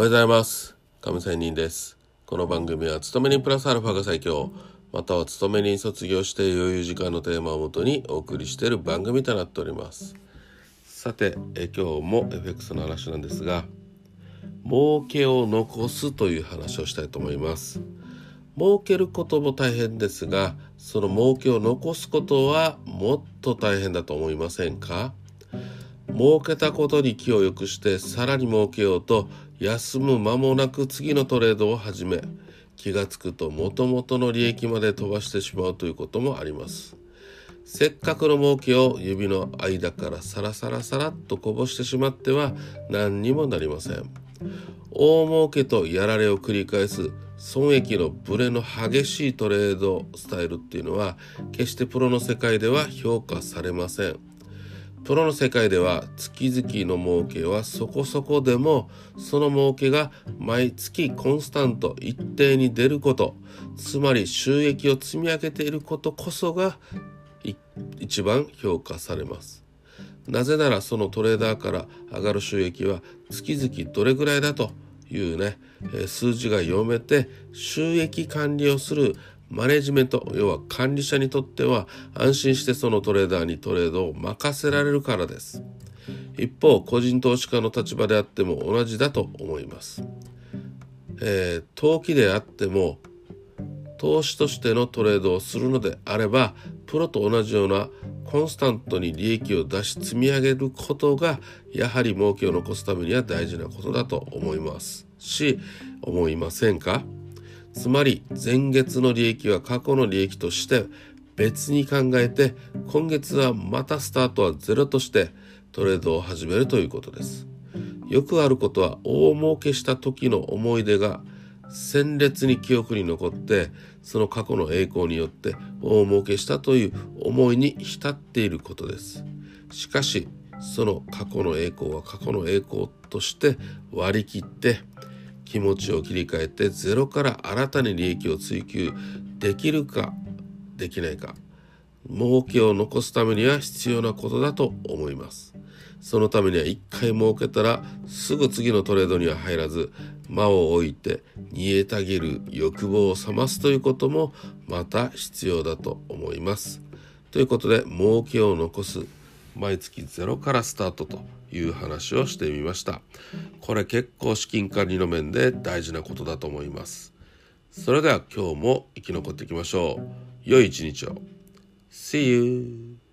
おはようございます。亀仙人です。この番組は勤め人プラスアルファが最強。または勤め人卒業して余裕時間のテーマをもとにお送りしている番組となっております。さてえ今日も FX の話なんですが儲けを残すという話をしたいと思います。儲けることも大変ですがその儲けを残すことはもっと大変だと思いませんか？儲けたことに気を良くしてさらに儲けようと休む間もなく次のトレードを始め気がつくと元々の利益まで飛ばしてしまうということもあります。せっかくの儲けを指の間からサラサラサラっとこぼしてしまっては何にもなりません。大儲けとやられを繰り返す損益のブレの激しいトレードスタイルっていうのは決してプロの世界では評価されません。プロの世界では月々の儲けはそこそこでもその儲けが毎月コンスタント一定に出ること。つまり収益を積み上げていることこそが一番評価されます。なぜならそのトレーダーから上がる収益は月々どれぐらいだというね数字が読めて収益管理をするマネジメント要は管理者にとっては安心してそのトレーダーにトレードを任せられるからです。一方個人投資家の立場であっても同じだと思います、えー、投機であっても投資としてのトレードをするのであればプロと同じようなコンスタントに利益を出し積み上げることがやはり儲けを残すためには大事なことだと思います。し思いませんか？つまり前月の利益は過去の利益として別に考えて今月はまたスタートはゼロとしてトレードを始めるということです。よくあることは大儲けした時の思い出が鮮烈に記憶に残ってその過去の栄光によって大儲けしたという思いに浸っていることです。しかしその過去の栄光は過去の栄光として割り切って気持ちを切り替えてゼロから新たに利益を追求できるかできないか。儲けを残すためには必要なことだと思います。そのためには一回儲けたらすぐ次のトレードには入らず間を置いて煮えたぎる欲望を冷ますということもまた必要だと思います。ということで儲けを残す毎月ゼロからスタートという話をしてみました。これ結構資金管理の面で大事なことだと思います。それでは今日も生き残っていきましょう。良い一日を。See you!